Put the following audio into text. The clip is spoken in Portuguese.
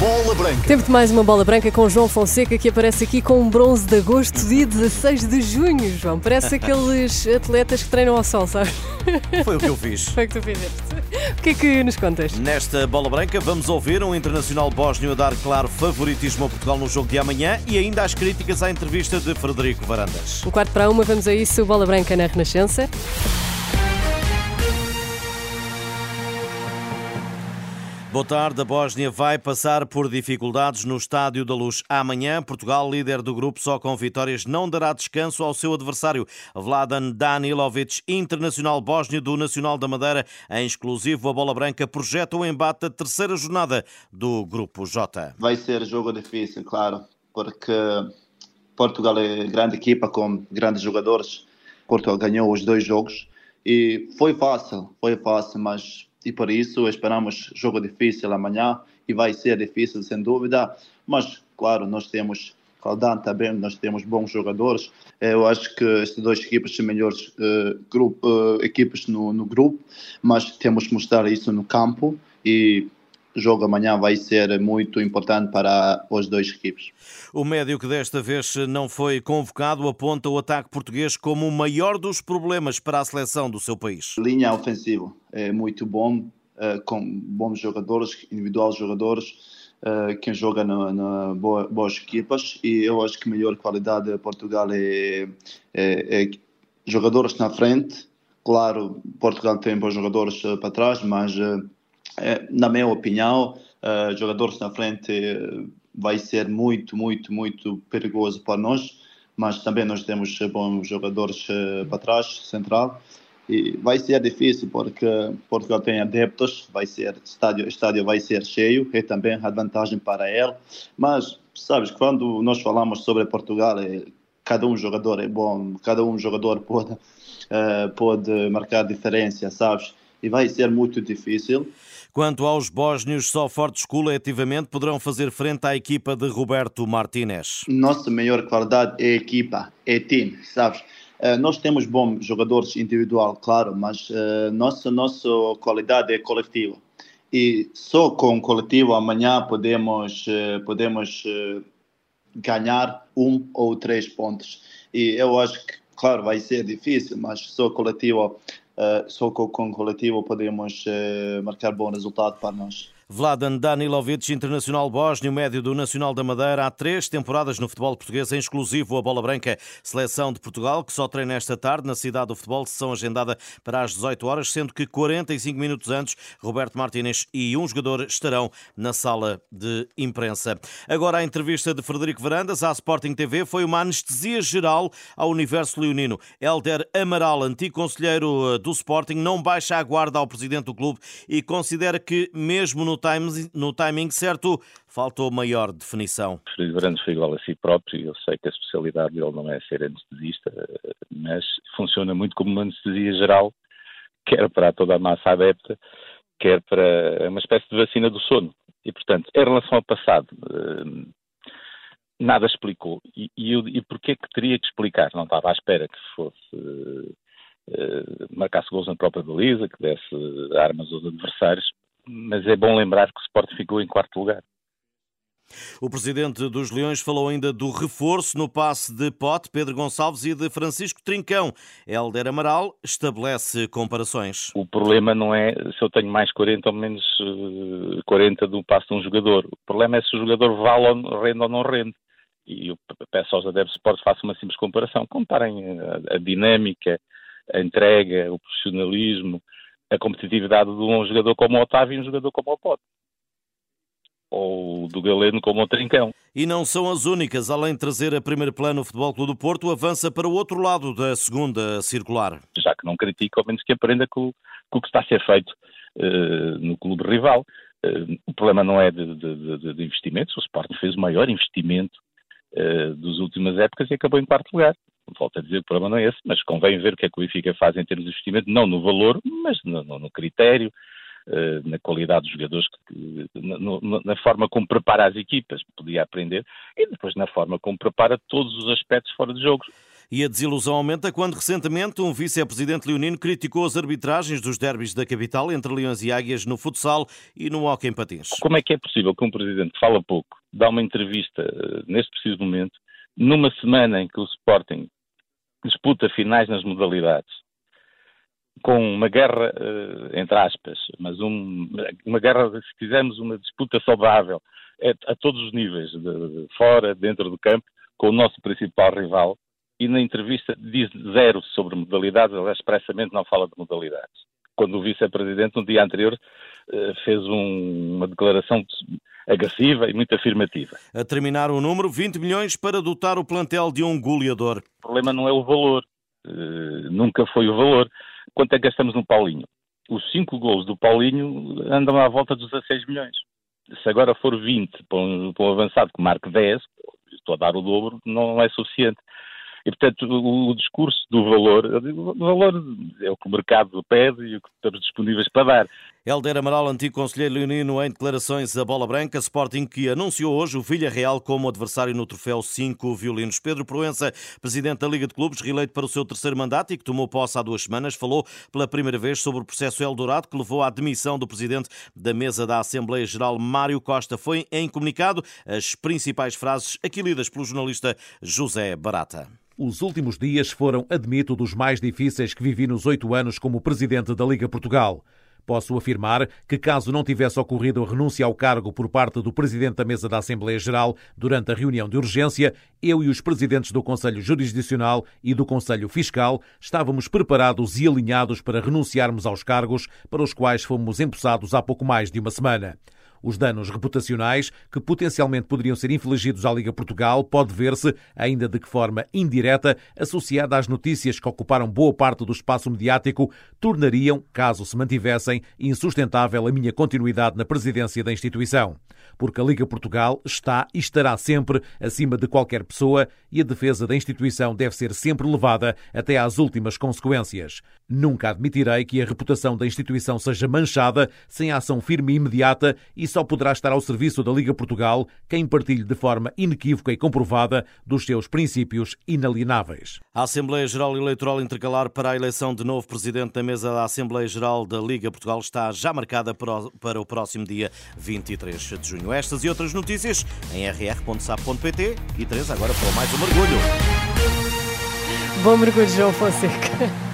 Bola Branca. Tempo de mais uma bola branca com João Fonseca que aparece aqui com um bronze de agosto, dia 16 de junho, João. Parece aqueles atletas que treinam ao sol, sabes? Foi o que eu fiz. Foi o que tu fizeste. O que é que nos contas? Nesta bola branca vamos ouvir um internacional bósnio a dar claro favoritismo a Portugal no jogo de amanhã e ainda as críticas à entrevista de Frederico Varandas. Um quarto para uma, vamos a isso, bola branca na Renascença. Boa tarde. A Bósnia vai passar por dificuldades no Estádio da Luz amanhã. Portugal, líder do grupo, só com vitórias, não dará descanso ao seu adversário. Vladan Danilovic, internacional bósnio do Nacional da Madeira, em exclusivo a bola branca, projeta o embate da terceira jornada do grupo J. Vai ser jogo difícil, claro, porque Portugal é grande equipa com grandes jogadores. Portugal ganhou os dois jogos e foi fácil, foi fácil, mas e por isso esperamos jogo difícil amanhã e vai ser difícil sem dúvida, mas claro, nós temos Caldan também, nós temos bons jogadores. Eu acho que estas duas equipas são melhores uh, grupo, uh, equipas no, no grupo, mas temos que mostrar isso no campo e jogo amanhã vai ser muito importante para as duas equipes. O médio que desta vez não foi convocado aponta o ataque português como o maior dos problemas para a seleção do seu país. Linha ofensiva é muito bom, eh, com bons jogadores, individuais jogadores, eh, quem joga na, na boa, boas equipas e eu acho que a melhor qualidade de Portugal é, é, é jogadores na frente. Claro, Portugal tem bons jogadores para trás, mas é, na minha opinião, uh, jogadores na frente vai ser muito, muito, muito perigoso para nós, mas também nós temos bons jogadores uh, para trás, central, e vai ser difícil porque Portugal tem adeptos, vai ser estádio, estádio vai ser cheio, é também a vantagem para ele, mas sabes, quando nós falamos sobre Portugal, é, cada um jogador é bom, cada um jogador pode, uh, pode marcar diferença, sabes? E vai ser muito difícil. Quanto aos bósnios, só fortes coletivamente poderão fazer frente à equipa de Roberto Martinez. Nossa maior qualidade é a equipa, é time, sabes? Uh, nós temos bons jogadores individual, claro, mas uh, nossa, nossa qualidade é coletiva. E só com o coletivo amanhã podemos, uh, podemos ganhar um ou três pontos. E eu acho que, claro, vai ser difícil, mas só coletivo só com, com o coletivo podemos uh, marcar bom resultado para nós. Vladan Danilovic, internacional bósnio, médio do Nacional da Madeira, há três temporadas no futebol português, em exclusivo a bola branca. Seleção de Portugal, que só treina esta tarde na cidade do futebol, sessão agendada para as 18 horas, sendo que 45 minutos antes, Roberto Martínez e um jogador estarão na sala de imprensa. Agora, a entrevista de Frederico Varandas à Sporting TV foi uma anestesia geral ao universo leonino. Helder Amaral, antigo conselheiro do Sporting, não baixa a guarda ao presidente do clube e considera que, mesmo no no timing certo, faltou maior definição. O Frederico Varandas foi igual a si próprio, eu sei que a especialidade dele não é ser anestesista, mas funciona muito como uma anestesia geral, quer para toda a massa adepta, quer para uma espécie de vacina do sono. E, portanto, em relação ao passado, eh, nada explicou. E, e, e porquê que teria que explicar? Não estava à espera que fosse uh, marcasse gols na própria baliza, que desse armas aos adversários, mas é bom lembrar que o Sport ficou em quarto lugar. O presidente dos Leões falou ainda do reforço no passe de Pote, Pedro Gonçalves e de Francisco Trincão. Helder Amaral estabelece comparações. O problema não é se eu tenho mais 40 ou menos 40 eh, do passe de um jogador. O problema é se o jogador vale ou rende ou não rende. E eu peço aos adeptos de Sport façam uma simples comparação. Comparem a, a dinâmica, a entrega, o profissionalismo, a competitividade de um jogador como o Otávio e um jogador como o Pote. Ou do Galeno como o Trincão. E não são as únicas. Além de trazer a primeiro plano o Futebol Clube do Porto, avança para o outro lado da segunda circular. Já que não critica, ao menos que aprenda com, com o que está a ser feito uh, no clube rival. Uh, o problema não é de, de, de, de, investimentos. O Sporting fez o maior investimento uh, das últimas épocas e acabou em quarto lugar volto a dizer, o problema não é esse, mas convém ver o que é que o Benfica faz em termos de investimento, não no valor, mas no, no, critério, uh, na qualidade dos jogadores, na forma como prepara as equipas, podia aprender, e depois na forma como prepara todos os aspectos fora de jogos. E a desilusão aumenta quando recentemente um vice-presidente leonino criticou as arbitragens dos derbys da capital entre Leões e Águias no futsal e no hockey em patins. Como é que é possível que um presidente que fala pouco, dá uma entrevista eh, neste preciso momento, numa semana em que o Sporting disputa finais nas modalidades, com uma guerra, eh, entre aspas, mas um, uma guerra, se quisermos, uma disputa saudável a, a todos os níveis, de, de fora, dentro do campo, com o nosso principal rival, e na entrevista diz zero sobre modalidades, ela expressamente não fala de modalidades. Quando o vice-presidente, no dia anterior, eh, fez um, uma declaração agressiva e muito afirmativa. A terminar o número, 20 milhões para dotar o plantel de um goleador. O problema não é o valor, uh, nunca foi o valor. Quanto é que gastamos no Paulinho? Os cinco gols do Paulinho andam à volta dos 16 milhões. Se agora for 20 para um, para um avançado que marque 10, estou a dar o dobro, não é suficiente. E, portanto, o, o discurso do valor, o valor é o que o mercado pede e o que estamos disponíveis para dar. Helder Amaral, antigo conselheiro leonino, em declarações à Bola Branca, Sporting que anunciou hoje o Villarreal como adversário no troféu 5 violinos. Pedro Proença, presidente da Liga de Clubes, reeleito para o seu terceiro mandato e que tomou posse há duas semanas, falou pela primeira vez sobre o processo Eldorado que levou à demissão do presidente da mesa da Assembleia Geral, Mário Costa. Foi em comunicado as principais frases aqui lidas pelo jornalista José Barata. Os últimos dias foram, admito, dos mais difíceis que vivi nos oito anos como presidente da Liga Portugal. Posso afirmar que, caso não tivesse ocorrido a renúncia ao cargo por parte do Presidente da Mesa da Assembleia Geral durante a reunião de urgência, eu e os presidentes do Conselho Jurisdicional e do Conselho Fiscal estávamos preparados e alinhados para renunciarmos aos cargos para os quais fomos empossados há pouco mais de uma semana. Os danos reputacionais que potencialmente poderiam ser infligidos à Liga Portugal pode ver-se, ainda de que forma indireta, associada às notícias que ocuparam boa parte do espaço mediático, tornariam, caso se mantivessem, insustentável a minha continuidade na presidência da instituição. Porque a Liga Portugal está e estará sempre acima de qualquer pessoa e a defesa da instituição deve ser sempre levada até às últimas consequências. Nunca admitirei que a reputação da instituição seja manchada sem ação firme e imediata e só poderá estar ao serviço da Liga Portugal quem partilhe de forma inequívoca e comprovada dos seus princípios inalienáveis. A Assembleia Geral Eleitoral Intercalar para a eleição de novo presidente da mesa da Assembleia Geral da Liga Portugal está já marcada para o próximo dia 23 de junho. Estas e outras notícias em rr.sap.pt e 3 agora para mais um mergulho. Bom mergulho, João Fonseca.